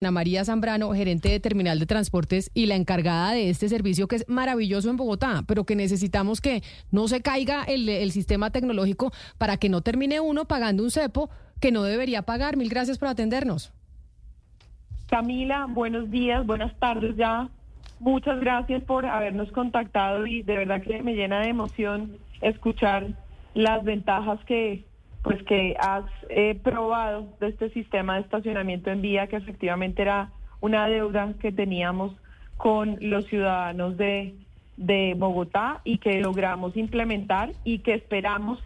Ana María Zambrano, gerente de Terminal de Transportes y la encargada de este servicio que es maravilloso en Bogotá, pero que necesitamos que no se caiga el, sistema tecnológico para que no termine uno pagando un cepo que no debería pagar. Mil gracias por atendernos. Camila, buenos días, buenas tardes ya. Muchas gracias por habernos contactado y de verdad que me llena de emoción escuchar las ventajas que pues que has eh, probado de este sistema de estacionamiento en vía que efectivamente era una deuda que teníamos con los ciudadanos de, de Bogotá y que logramos implementar y que esperamos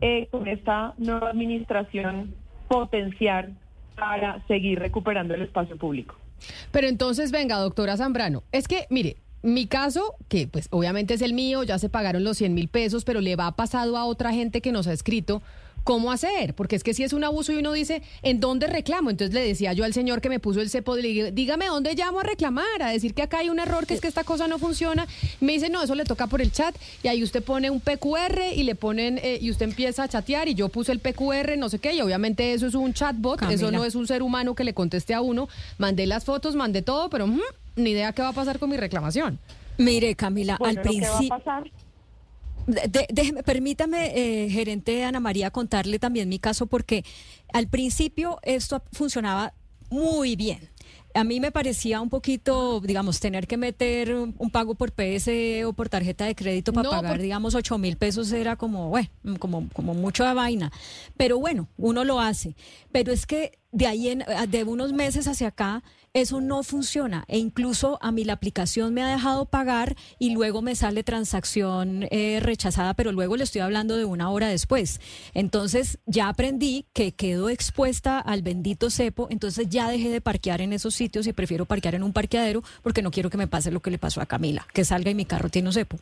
eh, con esta nueva administración potenciar para seguir recuperando el espacio público. Pero entonces, venga, doctora Zambrano, es que, mire, mi caso, que pues obviamente es el mío, ya se pagaron los 100 mil pesos, pero le va pasado a otra gente que nos ha escrito ¿cómo hacer? Porque es que si es un abuso y uno dice, ¿en dónde reclamo? Entonces le decía yo al señor que me puso el cepo, dígame dónde llamo a reclamar, a decir que acá hay un error, que es que esta cosa no funciona. Me dice, no, eso le toca por el chat y ahí usted pone un PQR y le ponen, eh, y usted empieza a chatear y yo puse el PQR, no sé qué, y obviamente eso es un chatbot, eso no es un ser humano que le conteste a uno. Mandé las fotos, mandé todo, pero ni idea qué va a pasar con mi reclamación. Mire, Camila, al principio déjeme, permítame, eh, gerente Ana María, contarle también mi caso, porque al principio esto funcionaba muy bien. A mí me parecía un poquito, digamos, tener que meter un, pago por PS o por tarjeta de crédito para pagar, digamos, 8 mil pesos era como, bueno, como, como mucho vaina. Pero bueno, uno lo hace. Pero es que de ahí, en, de unos meses hacia acá, eso no funciona e incluso a mí la aplicación me ha dejado pagar y luego me sale transacción eh, rechazada, pero luego le estoy hablando de una hora después. Entonces ya aprendí que quedo expuesta al bendito cepo, entonces ya dejé de parquear en esos sitios y prefiero parquear en un parqueadero porque no quiero que me pase lo que le pasó a Camila, que salga y mi carro tiene un cepo.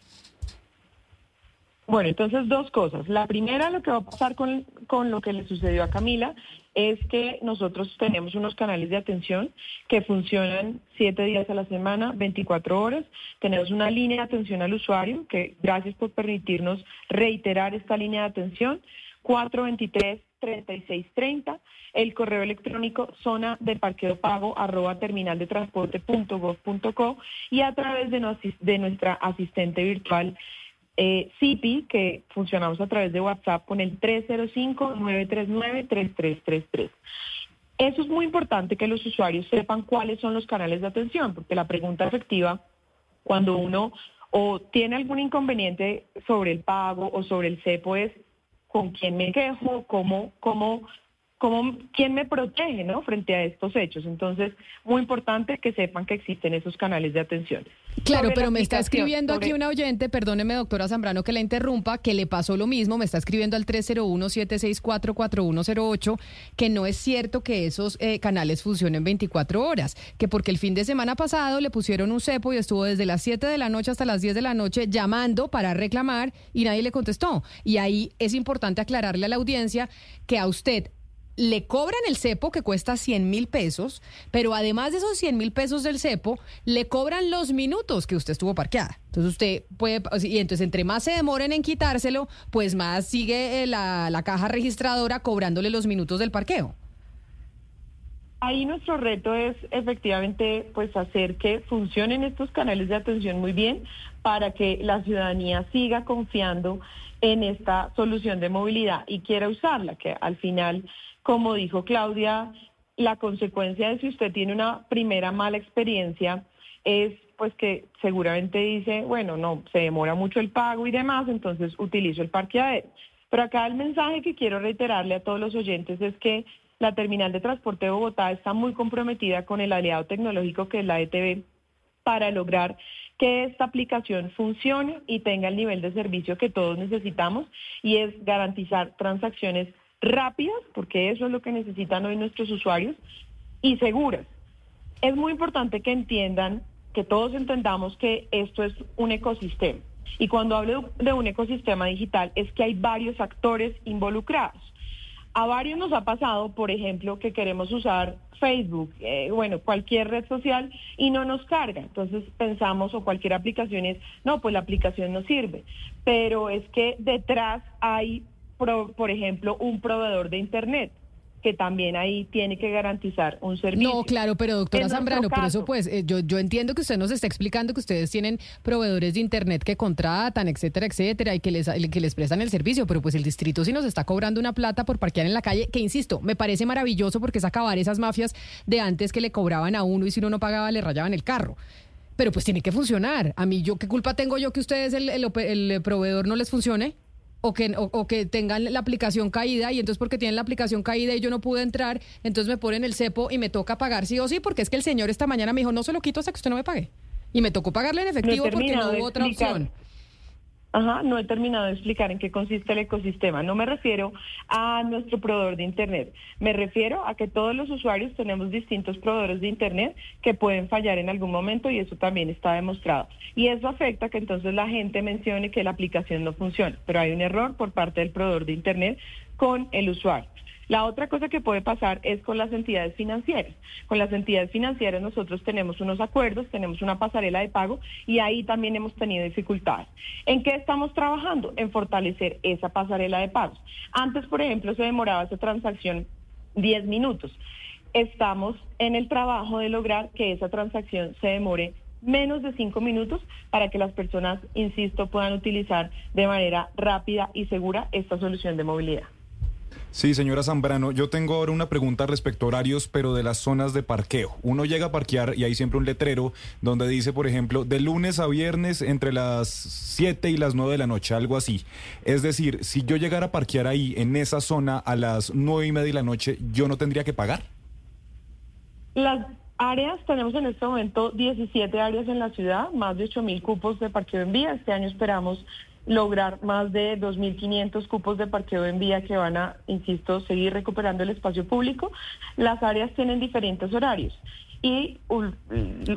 Bueno, entonces dos cosas. La primera, lo que va a pasar con, con lo que le sucedió a Camila es que nosotros tenemos unos canales de atención que funcionan siete días a la semana, 24 horas. Tenemos una línea de atención al usuario, que gracias por permitirnos reiterar esta línea de atención, 423-3630. El correo electrónico zona de parqueo pago arroba terminal de transporte y a través de nuestra asistente virtual eh, CIPI, que funcionamos a través de WhatsApp con el 305-939-3333. Eso es muy importante que los usuarios sepan cuáles son los canales de atención, porque la pregunta efectiva, cuando uno o tiene algún inconveniente sobre el pago o sobre el CEPO es con quién me quejo, cómo, cómo cómo, quién me protege ¿no? frente a estos hechos. Entonces, muy importante que sepan que existen esos canales de atención. Claro, pero me está escribiendo aquí una oyente, perdóneme doctora Zambrano que la interrumpa, que le pasó lo mismo, me está escribiendo al 301-764-4108, que no es cierto que esos eh, canales funcionen 24 horas, que porque el fin de semana pasado le pusieron un cepo y estuvo desde las 7 de la noche hasta las 10 de la noche llamando para reclamar y nadie le contestó. Y ahí es importante aclararle a la audiencia que a usted le cobran el cepo que cuesta 100 mil pesos, pero además de esos 100 mil pesos del cepo, le cobran los minutos que usted estuvo parqueada. Entonces usted puede, y entonces entre más se demoren en quitárselo, pues más sigue eh, la, la caja registradora cobrándole los minutos del parqueo. Ahí nuestro reto es efectivamente pues hacer que funcionen estos canales de atención muy bien para que la ciudadanía siga confiando en esta solución de movilidad y quiera usarla, que al final como dijo Claudia, la consecuencia de si usted tiene una primera mala experiencia es pues que seguramente dice, bueno, no, se demora mucho el pago y demás, entonces utilizo el parqueadero. Pero acá el mensaje que quiero reiterarle a todos los oyentes es que la terminal de transporte de Bogotá está muy comprometida con el aliado tecnológico que es la ETV para lograr que esta aplicación funcione y tenga el nivel de servicio que todos necesitamos y es garantizar transacciones rápidas, porque eso es lo que necesitan hoy nuestros usuarios, y seguras. Es muy importante que entiendan, que todos entendamos que esto es un ecosistema. Y cuando hablo de un ecosistema digital es que hay varios actores involucrados. A varios nos ha pasado, por ejemplo, que queremos usar Facebook, eh, bueno, cualquier red social y no nos carga. Entonces pensamos o cualquier aplicación es, no, pues la aplicación no sirve. Pero es que detrás hay por ejemplo, un proveedor de Internet que también ahí tiene que garantizar un servicio. No, claro, pero doctora Zambrano, por eso pues eh, yo, yo entiendo que usted nos está explicando que ustedes tienen proveedores de internet que contratan, etcétera, etcétera, y que les, que les prestan el servicio, pero pues el distrito sí nos está cobrando una plata por parquear en la calle, que insisto, me parece maravilloso porque es acabar esas mafias de antes que le cobraban a uno y si uno no pagaba le rayaban el carro. Pero pues tiene que funcionar. A mí, yo ¿qué culpa tengo yo que ustedes, el, el, el proveedor, no les funcione? O que, o, que tengan la aplicación caída y entonces porque tienen la aplicación caída y yo no pude entrar, entonces me ponen el cepo y me toca pagar sí o sí, porque es que el señor esta mañana me dijo, no se lo quito hasta que usted no me pague. Y me tocó pagarle en efectivo porque no hubo otra opción. Ajá, no he terminado de explicar en qué consiste el ecosistema. No me refiero a nuestro proveedor de Internet. Me refiero a que todos los usuarios tenemos distintos proveedores de Internet que pueden fallar en algún momento y eso también está demostrado. Y eso afecta que entonces la gente mencione que la aplicación no funciona, pero hay un error por parte del proveedor de Internet con el usuario. La otra cosa que puede pasar es con las entidades financieras. Con las entidades financieras nosotros tenemos unos acuerdos, tenemos una pasarela de pago y ahí también hemos tenido dificultades. ¿En qué estamos trabajando? En fortalecer esa pasarela de pagos. Antes, por ejemplo, se demoraba esa transacción 10 minutos. Estamos en el trabajo de lograr que esa transacción se demore menos de cinco minutos para que las personas, insisto, puedan utilizar de manera rápida y segura esta solución de movilidad. Sí, señora Zambrano, yo tengo ahora una pregunta respecto a horarios, pero de las zonas de parqueo. Uno llega a parquear y hay siempre un letrero donde dice, por ejemplo, de lunes a viernes entre las 7 y las 9 de la noche, algo así. Es decir, si yo llegara a parquear ahí, en esa zona, a las 9 y media de la noche, ¿yo no tendría que pagar? Las áreas, tenemos en este momento 17 áreas en la ciudad, más de 8 mil cupos de parqueo en vía. Este año esperamos lograr más de 2.500 cupos de parqueo en vía que van a, insisto, seguir recuperando el espacio público. Las áreas tienen diferentes horarios y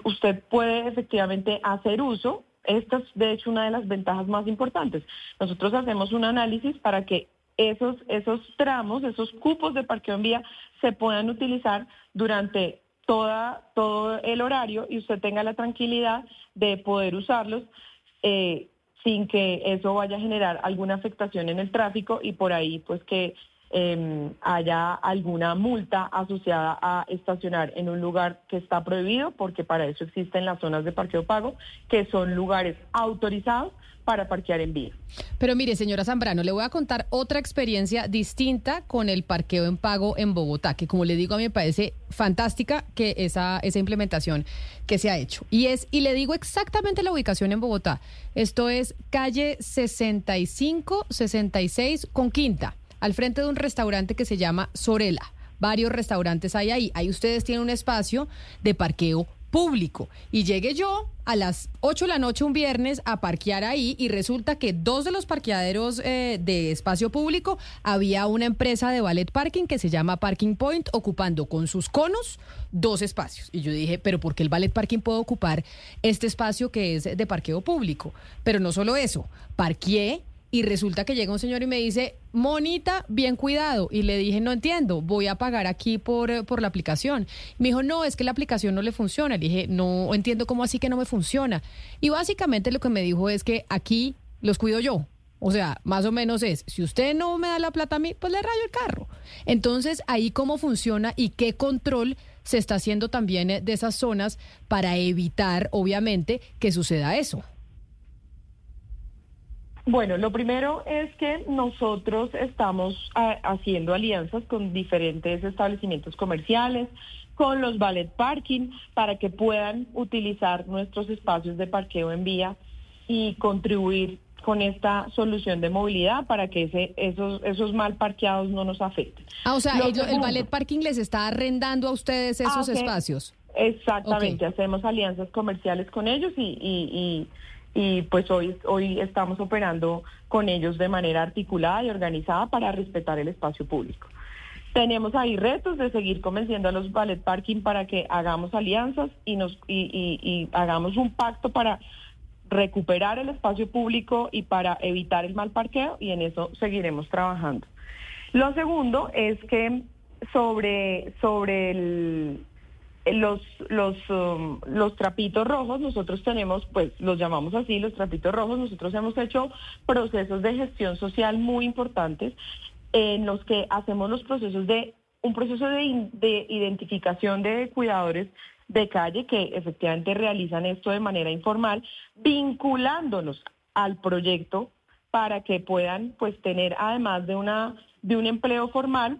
usted puede efectivamente hacer uso. Esta es, de hecho, una de las ventajas más importantes. Nosotros hacemos un análisis para que esos, esos tramos, esos cupos de parqueo en vía se puedan utilizar durante toda, todo el horario y usted tenga la tranquilidad de poder usarlos. Eh, sin que eso vaya a generar alguna afectación en el tráfico y por ahí pues que em, haya alguna multa asociada a estacionar en un lugar que está prohibido, porque para eso existen las zonas de parqueo pago, que son lugares autorizados para parquear en vía. Pero mire, señora Zambrano, le voy a contar otra experiencia distinta con el parqueo en pago en Bogotá, que como le digo, a mí me parece fantástica que esa, esa implementación que se ha hecho. Y es, y le digo exactamente la ubicación en Bogotá. Esto es calle 65, 66 con quinta, al frente de un restaurante que se llama Sorela. Varios restaurantes hay ahí. Ahí ustedes tienen un espacio de parqueo público. Y llegué yo a las 8 de la noche un viernes a parquear ahí y resulta que dos de los parqueaderos eh, de espacio público había una empresa de ballet parking que se llama Parking Point ocupando con sus conos dos espacios. Y yo dije, pero ¿por qué el ballet parking puede ocupar este espacio que es de parqueo público? Pero no solo eso, parqueé y resulta que llega un señor y me dice, Monita, bien cuidado. Y le dije, no entiendo, voy a pagar aquí por, eh, por la aplicación. Me dijo, no, es que la aplicación no le funciona. Le dije, no entiendo cómo así que no me funciona. Y básicamente lo que me dijo es que aquí los cuido yo. O sea, más o menos es, si usted no me da la plata a mí, pues le rayo el carro. Entonces, ahí cómo funciona y qué control se está haciendo también eh, de esas zonas para evitar, obviamente, que suceda eso. Bueno, lo primero es que nosotros estamos ah, haciendo alianzas con diferentes establecimientos comerciales, con los ballet parking, para que puedan utilizar nuestros espacios de parqueo en vía y contribuir con esta solución de movilidad para que ese, esos, esos mal parqueados no nos afecten. Ah, o sea, el, ballet parking les está arrendando a ustedes esos espacios. Exactamente, hacemos alianzas comerciales con ellos y y pues hoy, hoy estamos operando con ellos de manera articulada y organizada para respetar el espacio público. Tenemos ahí retos de seguir convenciendo a los ballet parking para que hagamos alianzas y, nos, y, hagamos un pacto para recuperar el espacio público y para evitar el mal parqueo y en eso seguiremos trabajando. Lo segundo es que sobre, sobre el, los, los, um, los trapitos rojos, nosotros tenemos, pues los llamamos así, los trapitos rojos, nosotros hemos hecho procesos de gestión social muy importantes en los que hacemos los procesos de un proceso de, de identificación de cuidadores de calle que efectivamente realizan esto de manera informal, vinculándolos al proyecto para que puedan pues tener además de una de un empleo formal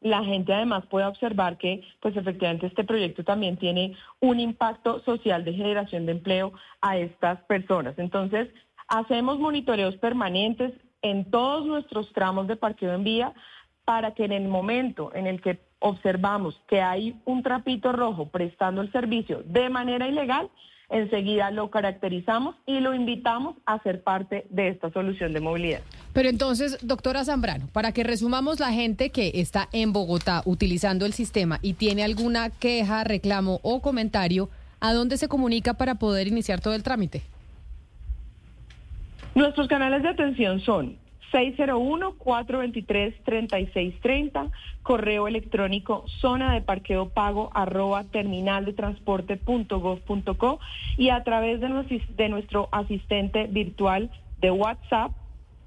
la gente además pueda observar que pues efectivamente este proyecto también tiene un impacto social de generación de empleo a estas personas. Entonces, hacemos monitoreos permanentes en todos nuestros tramos de parqueo en vía para que en el momento en el que observamos que hay un trapito rojo prestando el servicio de manera ilegal, enseguida lo caracterizamos y lo invitamos a ser parte de esta solución de movilidad. Pero entonces, doctora Zambrano, para que resumamos la gente que está en Bogotá utilizando el sistema y tiene alguna queja, reclamo o comentario, ¿a dónde se comunica para poder iniciar todo el trámite? Nuestros canales de atención son 601-423-3630, correo electrónico zona de parqueo pago terminal de transporte punto gov punto co, y a través de nuestro, asistente virtual de WhatsApp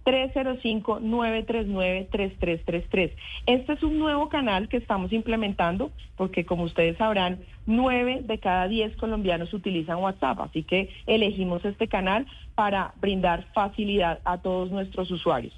305-939-3333. Este es un nuevo canal que estamos implementando porque como ustedes sabrán, nueve de cada diez colombianos utilizan WhatsApp, así que elegimos este canal para brindar facilidad a todos nuestros usuarios.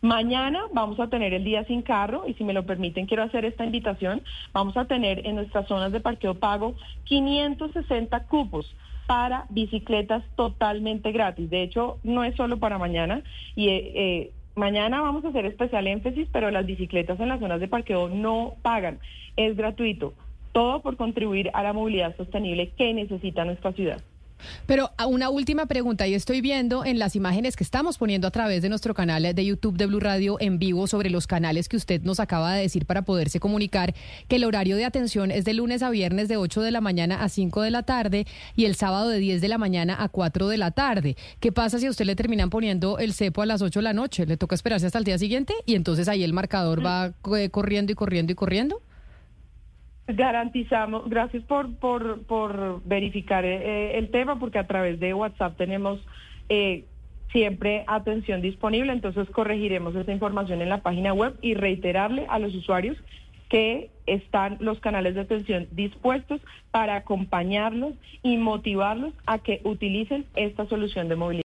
Mañana vamos a tener el día sin carro y si me lo permiten quiero hacer esta invitación. Vamos a tener en nuestras zonas de parqueo pago 560 cupos para bicicletas totalmente gratis. De hecho, no es solo para mañana y eh, eh, mañana vamos a hacer especial énfasis, pero las bicicletas en las zonas de parqueo no pagan, es gratuito. Todo por contribuir a la movilidad sostenible que necesita nuestra ciudad. Pero una última pregunta, y estoy viendo en las imágenes que estamos poniendo a través de nuestro canal de YouTube de Blue Radio en vivo sobre los canales que usted nos acaba de decir para poderse comunicar, que el horario de atención es de lunes a viernes de 8 de la mañana a 5 de la tarde y el sábado de 10 de la mañana a 4 de la tarde. ¿Qué pasa si a usted le terminan poniendo el cepo a las 8 de la noche? ¿Le toca esperarse hasta el día siguiente? Y entonces ahí el marcador va eh, corriendo y corriendo y corriendo. Garantizamos, gracias por, por, por verificar eh, el tema, porque a través de WhatsApp tenemos eh, siempre atención disponible, entonces corregiremos esta información en la página web y reiterarle a los usuarios que están los canales de atención dispuestos para acompañarlos y motivarlos a que utilicen esta solución de movilidad.